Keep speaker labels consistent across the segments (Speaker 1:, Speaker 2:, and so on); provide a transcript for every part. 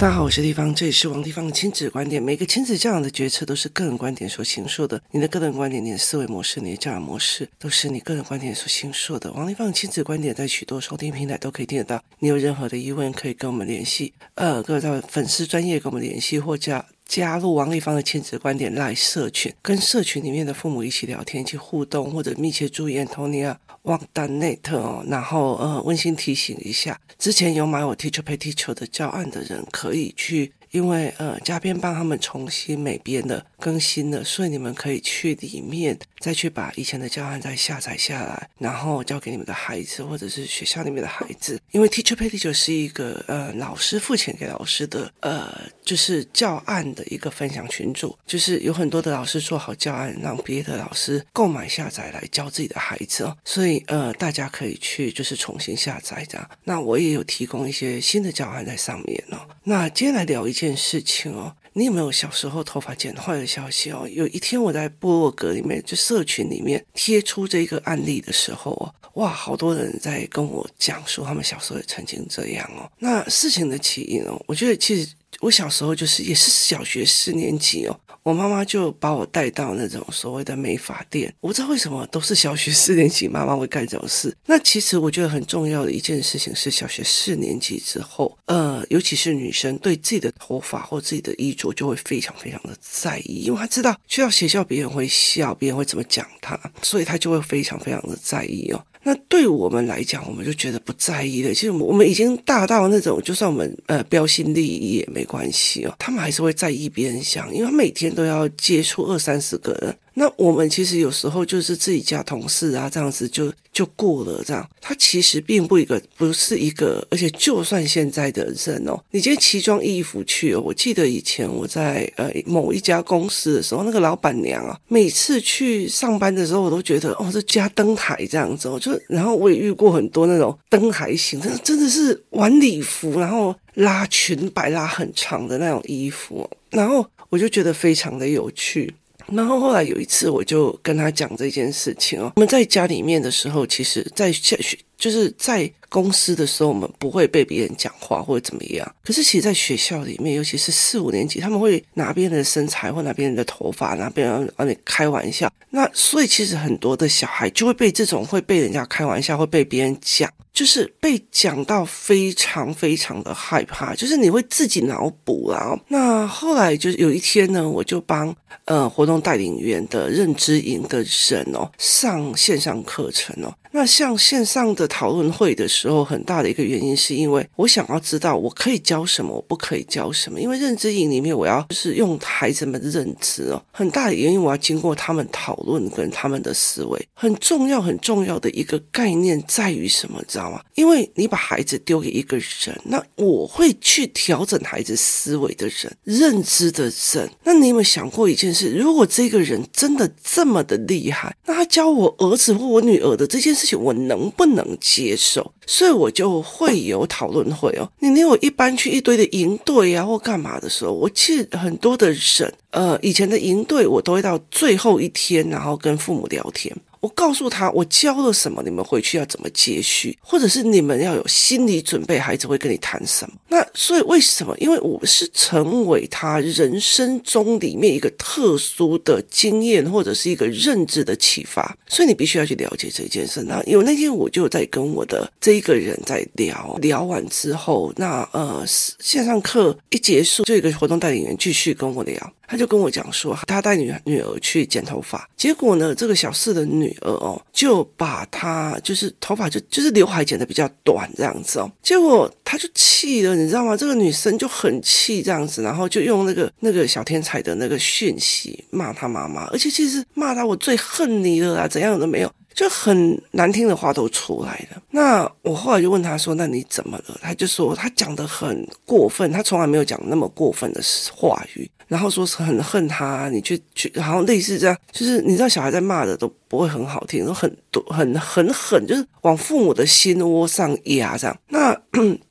Speaker 1: 大家好，我是丽芳，这里是王丽芳的亲子观点。每个亲子教养的决策都是个人观点所形塑的。你的个人观点、你的思维模式、你的教养模式，都是你个人观点所形塑的。王丽芳的亲子观点在许多收听平台都可以听得到。你有任何的疑问，可以跟我们联系。呃，各位在粉丝专业跟我们联系，或加加入王立芳的亲子观点赖社群，跟社群里面的父母一起聊天、一起互动，或者密切注意 Antonia 旺丹内特哦。然后呃，温馨提醒一下，之前有买我 Teacher Pay Teacher 的教案的人，可以去。因为呃，嘉宾帮他们重新美编的更新了，所以你们可以去里面再去把以前的教案再下载下来，然后交给你们的孩子或者是学校里面的孩子。因为 Teacher Pay Teacher 是一个呃老师付钱给老师的呃，就是教案的一个分享群组，就是有很多的老师做好教案，让别的老师购买下载来教自己的孩子哦。所以呃，大家可以去就是重新下载这样。那我也有提供一些新的教案在上面哦。那接下来聊一。件事情哦，你有没有小时候头发剪坏的消息哦？有一天我在部落格里面，就社群里面贴出这个案例的时候哦，哇，好多人在跟我讲说他们小时候也曾经这样哦。那事情的起因哦，我觉得其实。我小时候就是也是小学四年级哦，我妈妈就把我带到那种所谓的美发店。我不知道为什么都是小学四年级妈妈会干这种事。那其实我觉得很重要的一件事情是，小学四年级之后，呃，尤其是女生对自己的头发或自己的衣着就会非常非常的在意，因为她知道去到学校别人会笑，别人会怎么讲她，所以她就会非常非常的在意哦。那对我们来讲，我们就觉得不在意了。其实我们已经大到那种，就算我们呃标新立异也没关系哦。他们还是会在意别人想，因为他每天都要接触二三十个人。那我们其实有时候就是自己家同事啊，这样子就就过了这样。他其实并不一个，不是一个，而且就算现在的人哦，你今天奇装异服去哦，我记得以前我在呃某一家公司的时候，那个老板娘啊，每次去上班的时候，我都觉得哦，这加登台这样子哦，就然后我也遇过很多那种灯台型，真的真的是晚礼服，然后拉裙摆拉很长的那种衣服，然后我就觉得非常的有趣。然后后来有一次，我就跟他讲这件事情哦。我们在家里面的时候，其实，在下学就是在公司的时候，我们不会被别人讲话或者怎么样。可是，其实，在学校里面，尤其是四五年级，他们会拿别人的身材或拿别人的头发，拿别人让你开玩笑。那所以，其实很多的小孩就会被这种会被人家开玩笑，会被别人讲。就是被讲到非常非常的害怕，就是你会自己脑补啊。那后来就是有一天呢，我就帮呃活动带领员的认知营的人哦上线上课程哦。那像线上的讨论会的时时候，很大的一个原因是因为我想要知道我可以教什么，我不可以教什么。因为认知营里面我要就是用孩子们的认知哦，很大的原因我要经过他们讨论跟他们的思维。很重要很重要的一个概念在于什么？知道吗？因为你把孩子丢给一个人，那我会去调整孩子思维的人、认知的人。那你有没有想过一件事？如果这个人真的这么的厉害，那他教我儿子或我女儿的这件事情，我能不能接受？所以我就会有讨论会哦。你连我一般去一堆的营队啊或干嘛的时候，我其实很多的省，呃，以前的营队我都会到最后一天，然后跟父母聊天。我告诉他，我教了什么，你们回去要怎么接续，或者是你们要有心理准备，孩子会跟你谈什么。那所以为什么？因为我是成为他人生中里面一个特殊的经验，或者是一个认知的启发，所以你必须要去了解这件事。那有那天我就在跟我的这一个人在聊，聊完之后，那呃线上课一结束，这个活动带领员继续跟我聊。他就跟我讲说，他带女女儿去剪头发，结果呢，这个小四的女女儿哦，就把她就是头发就就是刘海剪的比较短这样子哦，结果她就气了，你知道吗？这个女生就很气这样子，然后就用那个那个小天才的那个讯息骂她妈妈，而且其实骂她我最恨你了啊，怎样都没有。就很难听的话都出来了。那我后来就问他说：“那你怎么了？”他就说他讲的很过分，他从来没有讲那么过分的话语。然后说是很恨他，你去去，然后类似这样，就是你知道小孩在骂的都不会很好听，都很多很很狠，就是往父母的心窝上压这样。那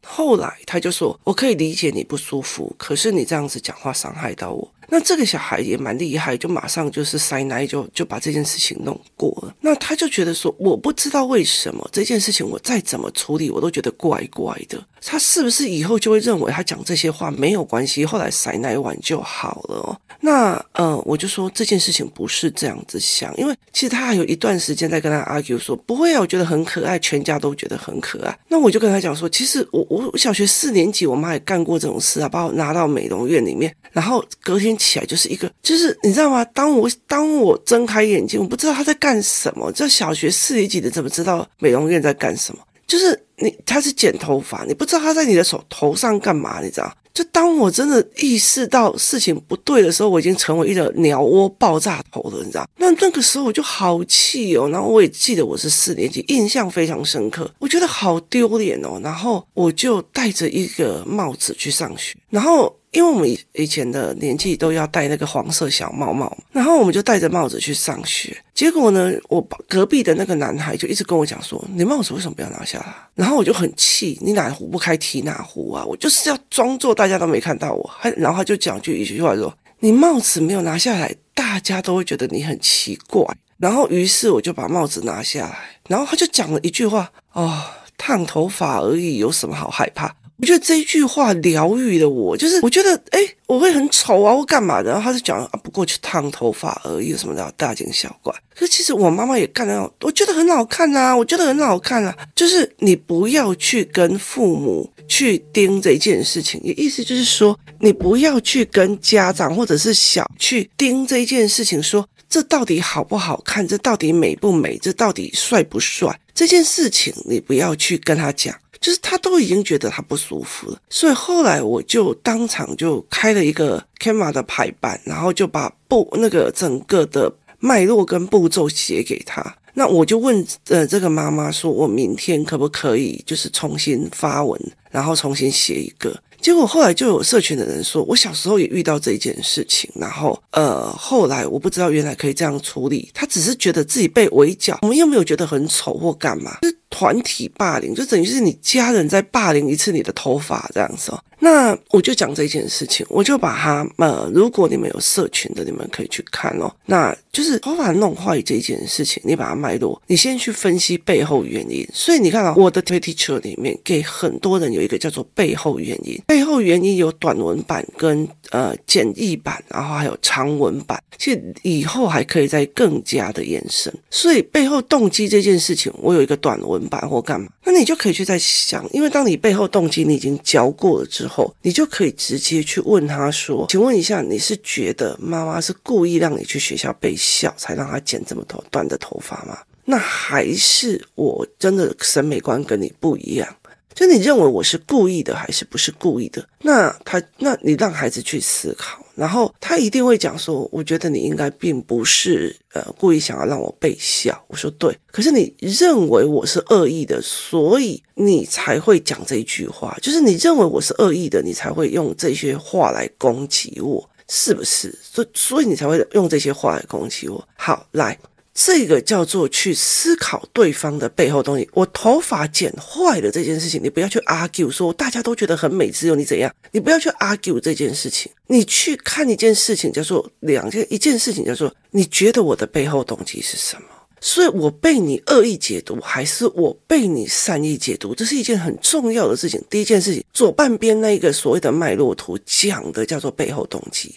Speaker 1: 后来他就说：“我可以理解你不舒服，可是你这样子讲话伤害到我。”那这个小孩也蛮厉害，就马上就是塞奶就就把这件事情弄过了。那他就觉得说，我不知道为什么这件事情我再怎么处理，我都觉得怪怪的。他是不是以后就会认为他讲这些话没有关系，后来塞奶完就好了哦？那呃，我就说这件事情不是这样子想，因为其实他还有一段时间在跟他 argue 说，不会啊，我觉得很可爱，全家都觉得很可爱。那我就跟他讲说，其实我我小学四年级，我妈也干过这种事啊，把我拿到美容院里面，然后隔天起来就是一个，就是你知道吗？当我当我睁开眼睛，我不知道他在干什么。这小学四年级的怎么知道美容院在干什么？就是。你他是剪头发，你不知道他在你的手头上干嘛，你知道？就当我真的意识到事情不对的时候，我已经成为一个鸟窝爆炸头了，你知道？那那个时候我就好气哦，然后我也记得我是四年级，印象非常深刻，我觉得好丢脸哦，然后我就戴着一个帽子去上学，然后。因为我们以以前的年纪都要戴那个黄色小帽帽，然后我们就戴着帽子去上学。结果呢，我隔壁的那个男孩就一直跟我讲说：“你帽子为什么不要拿下来？”然后我就很气：“你哪壶不开提哪壶啊！我就是要装作大家都没看到我。”还然后他就讲句一句话说：“你帽子没有拿下来，大家都会觉得你很奇怪。”然后于是我就把帽子拿下来，然后他就讲了一句话：“哦，烫头发而已，有什么好害怕？”我觉得这一句话疗愈了我，就是我觉得，哎，我会很丑啊，或干嘛的？然后他就讲啊，不过去烫头发而已，什么的大惊小怪？可是其实我妈妈也干了，我觉得很好看啊，我觉得很好看啊。就是你不要去跟父母去盯这件事情，也意思就是说，你不要去跟家长或者是小去盯这件事情，说这到底好不好看，这到底美不美，这到底帅不帅？这件事情你不要去跟他讲。就是他都已经觉得他不舒服了，所以后来我就当场就开了一个 Canva 的排版，然后就把步那个整个的脉络跟步骤写给他。那我就问呃这个妈妈说，我明天可不可以就是重新发文，然后重新写一个？结果后来就有社群的人说，我小时候也遇到这一件事情，然后呃后来我不知道原来可以这样处理，他只是觉得自己被围剿，我们又没有觉得很丑或干嘛。团体霸凌就等于是你家人在霸凌一次你的头发这样子哦。那我就讲这件事情，我就把它呃，如果你们有社群的，你们可以去看哦。那就是头发弄坏这件事情，你把它脉络，你先去分析背后原因。所以你看啊，我的推 teacher 里面给很多人有一个叫做背后原因，背后原因有短文版跟呃简易版，然后还有长文版。其实以后还可以再更加的延伸。所以背后动机这件事情，我有一个短文版或干嘛，那你就可以去再想，因为当你背后动机你已经教过了之后，你就可以直接去问他说：“请问一下，你是觉得妈妈是故意让你去学校被笑，才让她剪这么头短的头发吗？那还是我真的审美观跟你不一样？”就你认为我是故意的还是不是故意的？那他，那你让孩子去思考，然后他一定会讲说：“我觉得你应该并不是呃故意想要让我被笑。”我说：“对。”可是你认为我是恶意的，所以你才会讲这一句话。就是你认为我是恶意的，你才会用这些话来攻击我，是不是？所，所以你才会用这些话来攻击我。好，来。这个叫做去思考对方的背后东西。我头发剪坏了这件事情，你不要去 argue 说大家都觉得很美，只有你怎样？你不要去 argue 这件事情。你去看一件事情，叫做两件，一件事情叫做你觉得我的背后动机是什么？所以我被你恶意解读，还是我被你善意解读？这是一件很重要的事情。第一件事情，左半边那一个所谓的脉络图讲的叫做背后动机。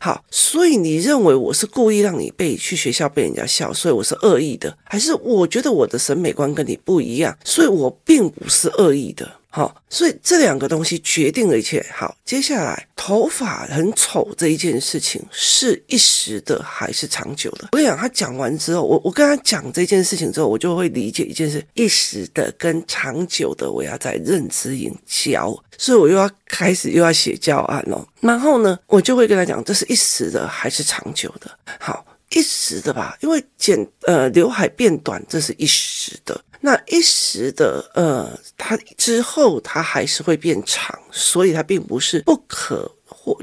Speaker 1: 好，所以你认为我是故意让你被去学校被人家笑，所以我是恶意的，还是我觉得我的审美观跟你不一样，所以我并不是恶意的？好，所以这两个东西决定了一切。好，接下来头发很丑这一件事情是一时的还是长久的？我跟你讲，他讲完之后，我我跟他讲这件事情之后，我就会理解一件事：一时的跟长久的，我要在认知营教，所以我又要开始又要写教案了。然后呢，我就会跟他讲，这是一时的还是长久的？好，一时的吧，因为剪呃刘海变短，这是一时的。那一时的，呃，它之后它还是会变长，所以它并不是不可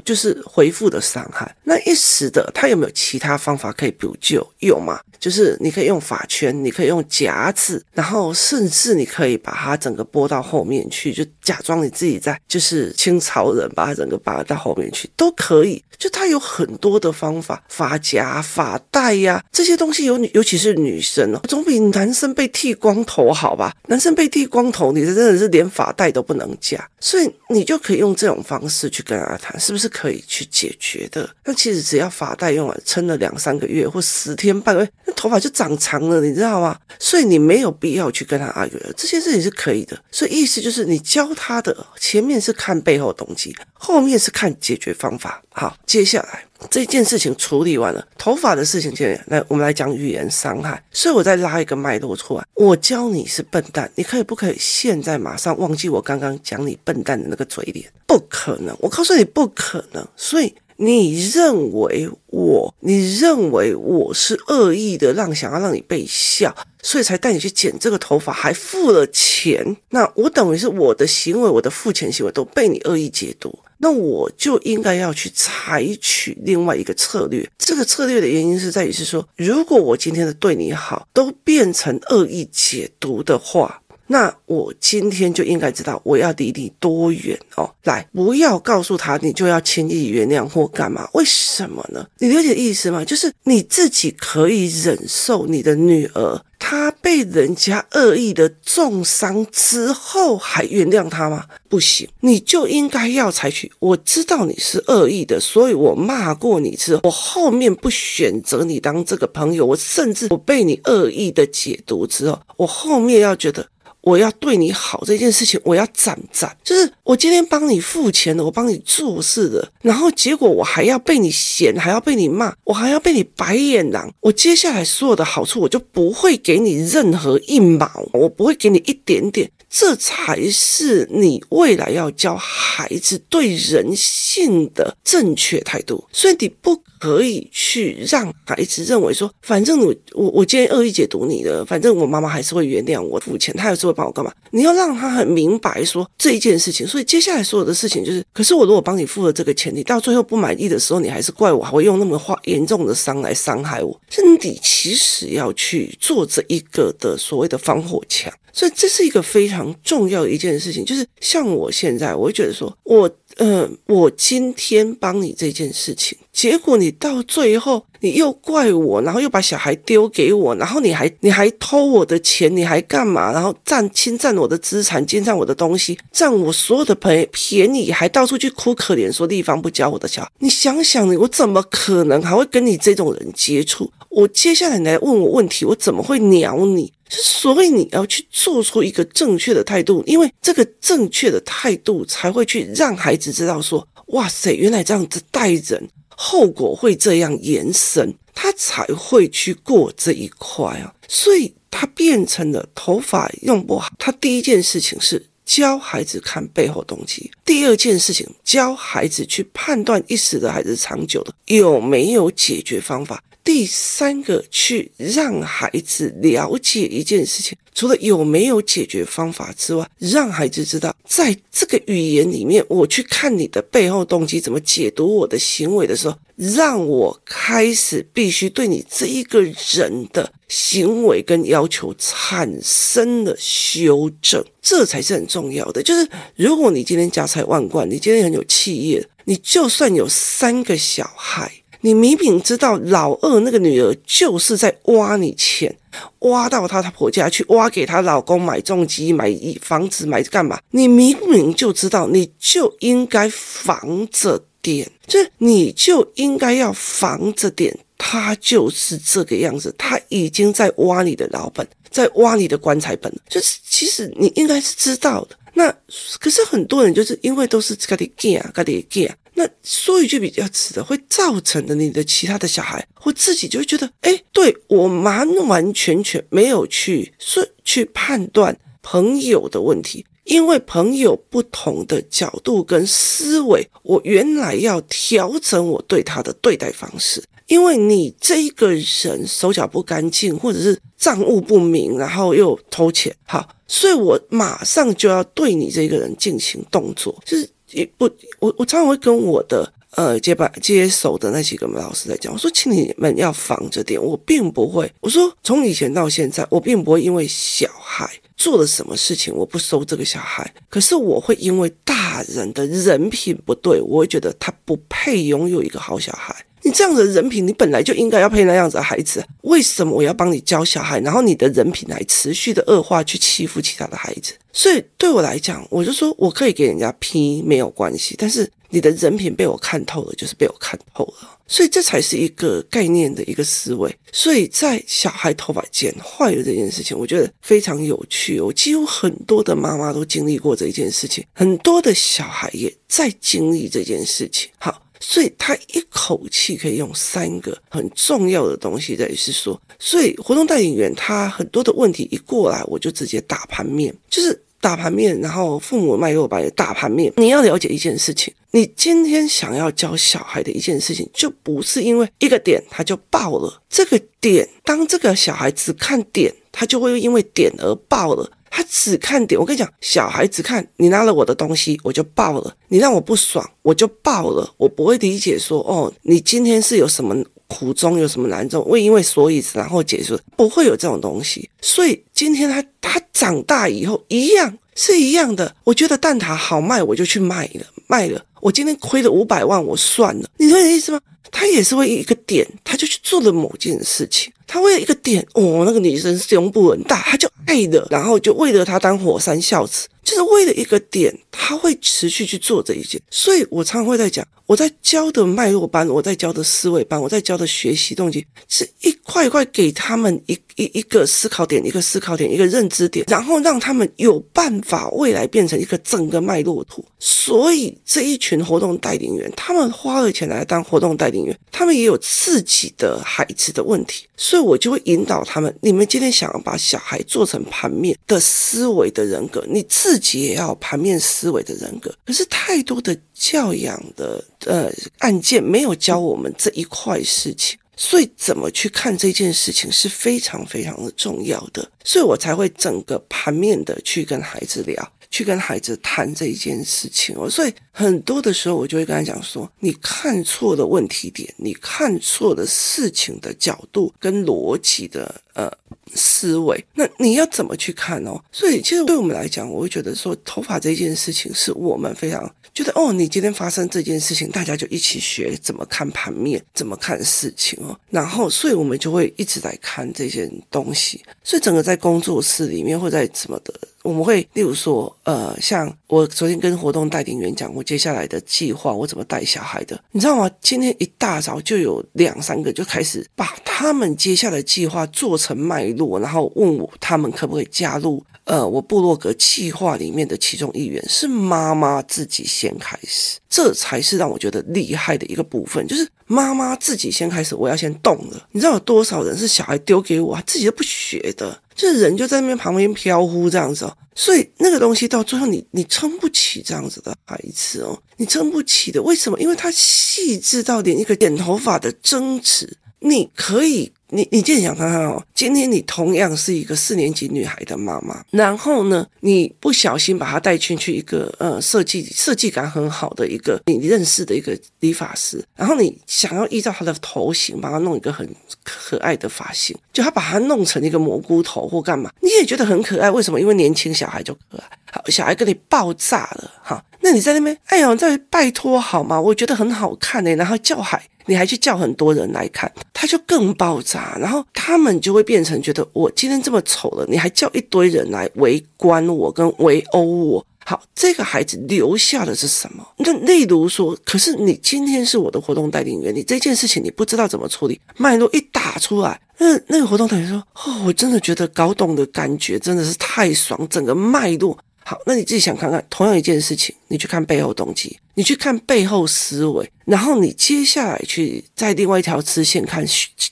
Speaker 1: 就是恢复的伤害。那一时的，他有没有其他方法可以补救？有吗？就是你可以用发圈，你可以用夹子，然后甚至你可以把它整个拨到后面去，就假装你自己在就是清朝人，把它整个拔到后面去都可以。就他有很多的方法，发夹、发带呀，这些东西有女，尤其是女生哦，总比男生被剃光头好吧？男生被剃光头，你这真的是连发带都不能夹，所以你就可以用这种方式去跟他谈，是不是可以去解决的？那其实只要发带用了撑了两三个月或十天半个月，那头发就长长了，你知道吗？所以你没有必要去跟他阿谀，这些事情是可以的。所以意思就是你教他的前面是看背后动机，后面是看解决方法。好，接下来这件事情处理完了，头发的事情，就来我们来讲语言伤害。所以我再拉一个脉络出来，我教你是笨蛋，你可以不可以现在马上忘记我刚刚讲你笨蛋的那个嘴脸？不可能，我告诉你不可能。所以。你认为我，你认为我是恶意的，让想要让你被笑，所以才带你去剪这个头发，还付了钱。那我等于是我的行为，我的付钱行为都被你恶意解读，那我就应该要去采取另外一个策略。这个策略的原因是在于是说，如果我今天的对你好都变成恶意解读的话。那我今天就应该知道我要离你多远哦，来，不要告诉他你就要轻易原谅或干嘛？为什么呢？你了解意思吗？就是你自己可以忍受你的女儿她被人家恶意的重伤之后还原谅她吗？不行，你就应该要采取。我知道你是恶意的，所以我骂过你之后，我后面不选择你当这个朋友，我甚至我被你恶意的解读之后，我后面要觉得。我要对你好这件事情，我要赞赞，就是我今天帮你付钱的，我帮你做事的，然后结果我还要被你嫌，还要被你骂，我还要被你白眼狼，我接下来所有的好处，我就不会给你任何一毛，我不会给你一点点。这才是你未来要教孩子对人性的正确态度，所以你不可以去让孩子认为说，反正我我我今天恶意解读你的，反正我妈妈还是会原谅我付钱，她还是会帮我干嘛？你要让他很明白说这一件事情，所以接下来所有的事情就是，可是我如果帮你付了这个钱，你到最后不满意的时候，你还是怪我，还会用那么话严重的伤来伤害我，是你其实要去做这一个的所谓的防火墙。所以这是一个非常重要的一件事情，就是像我现在，我会觉得说，我呃，我今天帮你这件事情，结果你到最后你又怪我，然后又把小孩丢给我，然后你还你还偷我的钱，你还干嘛？然后占侵占我的资产，侵占我的东西，占我所有的便便宜，还到处去哭可怜，说地方不教我的小孩。你想想，你我怎么可能还会跟你这种人接触？我接下来来问我问题，我怎么会鸟你？所以你要去做出一个正确的态度，因为这个正确的态度才会去让孩子知道说，哇塞，原来这样子待人，后果会这样延伸，他才会去过这一块啊。所以他变成了头发用不好，他第一件事情是教孩子看背后动机，第二件事情教孩子去判断一时的还是长久的，有没有解决方法。第三个，去让孩子了解一件事情，除了有没有解决方法之外，让孩子知道，在这个语言里面，我去看你的背后动机，怎么解读我的行为的时候，让我开始必须对你这一个人的行为跟要求产生了修正，这才是很重要的。就是如果你今天家财万贯，你今天很有企业，你就算有三个小孩。你明明知道老二那个女儿就是在挖你钱，挖到她她婆家去，挖给她老公买重机、买房子、买干嘛？你明明就知道，你就应该防着点，就你就应该要防着点。他就是这个样子，他已经在挖你的老本，在挖你的棺材本。就是其实你应该是知道的。那可是很多人就是因为都是自己干啊，自己干啊。那说一句比较直的，会造成的你的其他的小孩或自己就会觉得，哎，对，我完完全全没有去说去判断朋友的问题，因为朋友不同的角度跟思维，我原来要调整我对他的对待方式，因为你这一个人手脚不干净，或者是账务不明，然后又偷钱，好，所以我马上就要对你这个人进行动作，就是。也不，我我常常会跟我的呃接班接手的那几个老师在讲，我说，请你们要防着点，我并不会。我说从以前到现在，我并不会因为小孩做了什么事情，我不收这个小孩。可是我会因为大人的人品不对，我会觉得他不配拥有一个好小孩。你这样的人品，你本来就应该要配那样子的孩子。为什么我要帮你教小孩，然后你的人品还持续的恶化，去欺负其他的孩子？所以对我来讲，我就说我可以给人家批没有关系，但是你的人品被我看透了，就是被我看透了。所以这才是一个概念的一个思维。所以在小孩头发剪坏了这件事情，我觉得非常有趣。我几乎很多的妈妈都经历过这一件事情，很多的小孩也在经历这件事情。好。所以他一口气可以用三个很重要的东西，在于是说，所以活动带领员他很多的问题一过来，我就直接打盘面，就是打盘面，然后父母卖给我把你打盘面。你要了解一件事情，你今天想要教小孩的一件事情，就不是因为一个点他就爆了。这个点，当这个小孩只看点，他就会因为点而爆了。他只看点，我跟你讲，小孩子看你拿了我的东西，我就爆了；你让我不爽，我就爆了。我不会理解说，哦，你今天是有什么苦衷，有什么难中，为因为所以然后解释，不会有这种东西。所以今天他他长大以后一样是一样的。我觉得蛋挞好卖，我就去卖了，卖了。我今天亏了五百万，我算了。你懂我的意思吗？他也是为一个点，他就去做了某件事情。他为了一个点，哦，那个女生胸部很大，他就爱的，然后就为了他当火山孝子。就是为了一个点，他会持续去做这一件，所以我常常会在讲，我在教的脉络班，我在教的思维班，我在教的学习动机，是一块一块给他们一一一个思考点，一个思考点，一个认知点，然后让他们有办法未来变成一个整个脉络图。所以这一群活动带领员，他们花了钱来当活动带领员，他们也有自己的孩子的问题，所以我就会引导他们，你们今天想要把小孩做成盘面的思维的人格，你自。自己也要盘面思维的人格，可是太多的教养的呃案件没有教我们这一块事情，所以怎么去看这件事情是非常非常的重要的，所以我才会整个盘面的去跟孩子聊。去跟孩子谈这一件事情哦，所以很多的时候我就会跟他讲说，你看错了问题点，你看错了事情的角度跟逻辑的呃思维，那你要怎么去看哦？所以其实对我们来讲，我会觉得说，头发这件事情是我们非常觉得哦，你今天发生这件事情，大家就一起学怎么看盘面，怎么看事情哦，然后所以我们就会一直来看这些东西，所以整个在工作室里面或在什么的。我们会，例如说，呃，像我昨天跟活动带领员讲过接下来的计划，我怎么带小孩的，你知道吗？今天一大早就有两三个就开始把他们接下来计划做成脉络，然后问我他们可不可以加入，呃，我部落格计划里面的其中一员，是妈妈自己先开始，这才是让我觉得厉害的一个部分，就是妈妈自己先开始，我要先动了。你知道有多少人是小孩丢给我，自己都不学的？就是人就在那边旁边飘忽这样子哦，所以那个东西到最后你你撑不起这样子的孩子哦，你撑不起的，为什么？因为他细致到连一个剪头发的争执，你可以。你你自己想看看哦，今天你同样是一个四年级女孩的妈妈，然后呢，你不小心把她带进去一个呃设计设计感很好的一个你认识的一个理发师，然后你想要依照她的头型把她弄一个很可爱的发型，就她把她弄成一个蘑菇头或干嘛，你也觉得很可爱，为什么？因为年轻小孩就可爱，好，小孩跟你爆炸了哈，那你在那边，哎呦，在拜托好吗？我觉得很好看诶，然后叫海。你还去叫很多人来看，他就更爆炸，然后他们就会变成觉得我今天这么丑了，你还叫一堆人来围观我跟围殴我。好，这个孩子留下的是什么？那例如说，可是你今天是我的活动带领员，你这件事情你不知道怎么处理，脉络一打出来，那那个活动带领员说：“哦，我真的觉得搞懂的感觉真的是太爽，整个脉络。”好，那你自己想看看，同样一件事情，你去看背后动机，你去看背后思维，然后你接下来去在另外一条支线看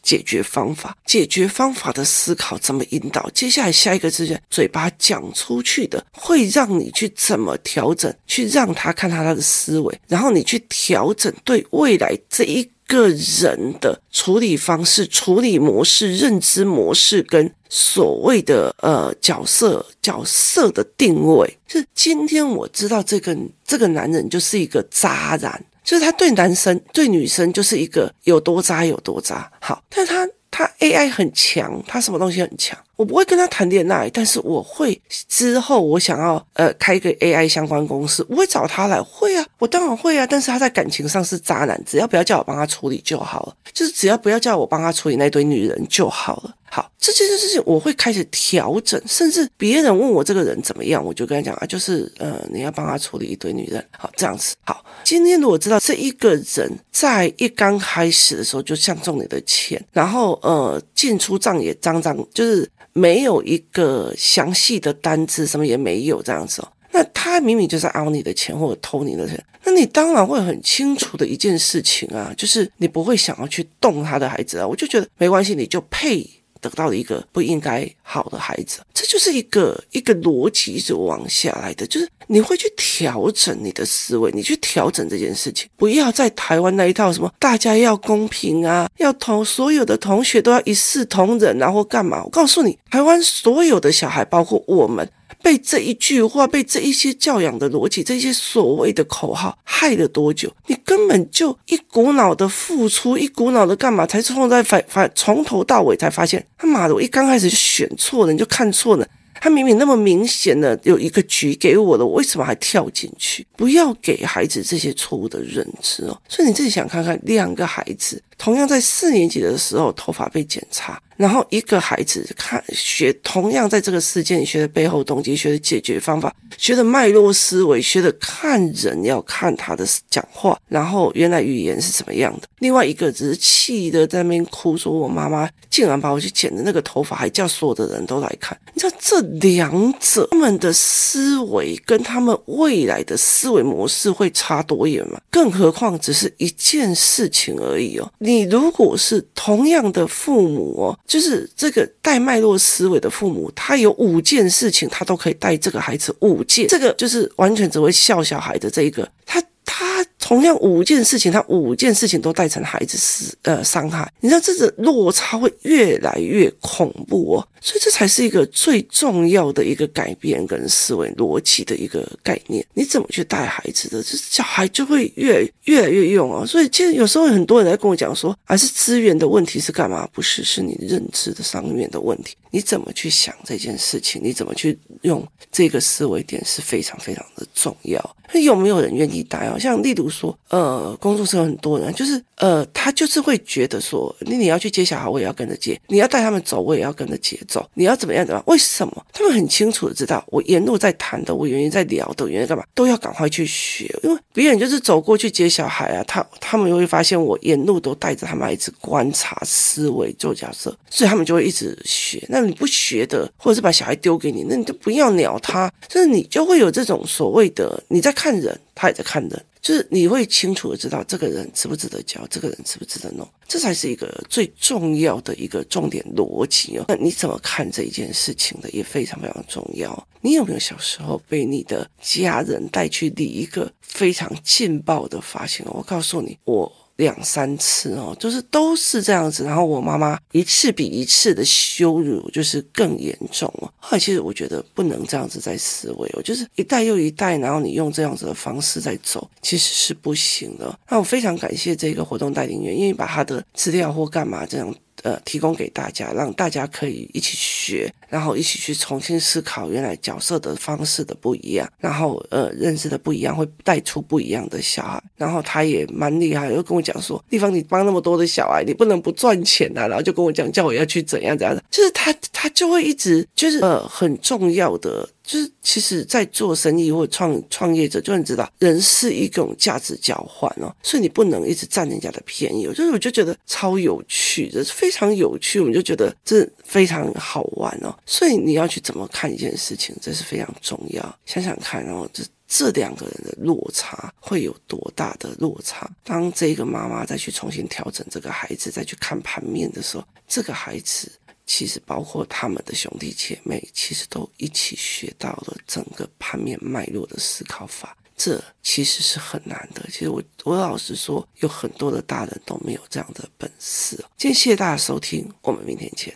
Speaker 1: 解决方法，解决方法的思考怎么引导，接下来下一个支线嘴巴讲出去的，会让你去怎么调整，去让他看他他的思维，然后你去调整对未来这一。个人的处理方式、处理模式、认知模式跟所谓的呃角色角色的定位，是今天我知道这个这个男人就是一个渣男，就是他对男生对女生就是一个有多渣有多渣。好，但他他 AI 很强，他什么东西很强？我不会跟他谈恋爱，但是我会之后我想要呃开一个 AI 相关公司，我会找他来。会啊，我当然会啊。但是他在感情上是渣男，只要不要叫我帮他处理就好了，就是只要不要叫我帮他处理那堆女人就好了。好，这件事情我会开始调整，甚至别人问我这个人怎么样，我就跟他讲啊，就是呃你要帮他处理一堆女人，好这样子。好，今天如果知道这一个人在一刚开始的时候就相中你的钱，然后呃进出账也脏脏，就是。没有一个详细的单子，什么也没有这样子哦。那他明明就是凹你的钱或者偷你的钱，那你当然会很清楚的一件事情啊，就是你不会想要去动他的孩子啊。我就觉得没关系，你就配。得到了一个不应该好的孩子，这就是一个一个逻辑一直往下来的，就是你会去调整你的思维，你去调整这件事情，不要在台湾那一套什么大家要公平啊，要同所有的同学都要一视同仁啊，或干嘛？我告诉你，台湾所有的小孩，包括我们。被这一句话，被这一些教养的逻辑，这些所谓的口号害了多久？你根本就一股脑的付出，一股脑的干嘛？才从在反反从头到尾才发现，他妈的，我一刚开始就选错了，你就看错了。他明明那么明显的有一个局给我了，我为什么还跳进去？不要给孩子这些错误的认知哦。所以你自己想看看，两个孩子同样在四年级的时候头发被检查。然后一个孩子看学，同样在这个事件学的背后动机，学的解决方法，学的脉络思维，学的看人要看他的讲话，然后原来语言是怎么样的。另外一个只是气的在那边哭，说我妈妈竟然把我去剪的那个头发，还叫所有的人都来看。你知道这两者他们的思维跟他们未来的思维模式会差多远吗？更何况只是一件事情而已哦。你你如果是同样的父母哦。就是这个带脉络思维的父母，他有五件事情，他都可以带这个孩子五件。这个就是完全只会笑小孩的这一个，他他同样五件事情，他五件事情都带成孩子死呃伤害。你知道这个落差会越来越恐怖哦。所以这才是一个最重要的一个改变跟思维逻辑的一个概念。你怎么去带孩子的，这小孩就会越越来越用哦。所以其实有时候很多人在跟我讲说，还是资源的问题是干嘛？不是，是你认知的上面的问题。你怎么去想这件事情？你怎么去用这个思维点是非常非常的重要。那有没有人愿意带哦？像例如说，呃，工作室有很多人，就是呃，他就是会觉得说，你你要去接小孩，我也要跟着接；你要带他们走，我也要跟着接。走，你要怎么样？怎么样？为什么？他们很清楚的知道，我沿路在谈的，我原来在聊的，原来干嘛，都要赶快去学。因为别人就是走过去接小孩啊，他他们会发现我沿路都带着他们一直观察、思维、做角色，所以他们就会一直学。那你不学的，或者是把小孩丢给你，那你就不要鸟他。就是你就会有这种所谓的你在看人，他也在看人。就是你会清楚的知道这个人值不值得交，这个人值不值得弄，这才是一个最重要的一个重点逻辑哦。那你怎么看这一件事情的也非常非常重要。你有没有小时候被你的家人带去理一个非常劲爆的发型？我告诉你，我。两三次哦，就是都是这样子，然后我妈妈一次比一次的羞辱，就是更严重哦。后来其实我觉得不能这样子在思维哦，就是一代又一代，然后你用这样子的方式在走，其实是不行的。那我非常感谢这个活动代领员，因为把他的资料或干嘛这样。呃，提供给大家，让大家可以一起学，然后一起去重新思考原来角色的方式的不一样，然后呃，认识的不一样，会带出不一样的小孩。然后他也蛮厉害，又跟我讲说，地方你帮那么多的小孩，你不能不赚钱啊。然后就跟我讲，叫我要去怎样怎样的，就是他他就会一直就是呃很重要的。就是其实，在做生意或创创业者，就很知道人是一种价值交换哦，所以你不能一直占人家的便宜。就是我就觉得超有趣，这是非常有趣，我们就觉得这非常好玩哦。所以你要去怎么看一件事情，这是非常重要。想想看，然后这这两个人的落差会有多大的落差？当这个妈妈再去重新调整这个孩子，再去看盘面的时候，这个孩子。其实包括他们的兄弟姐妹，其实都一起学到了整个盘面脉络的思考法，这其实是很难的。其实我我老实说，有很多的大人都没有这样的本事。今天谢谢大家收听，我们明天见。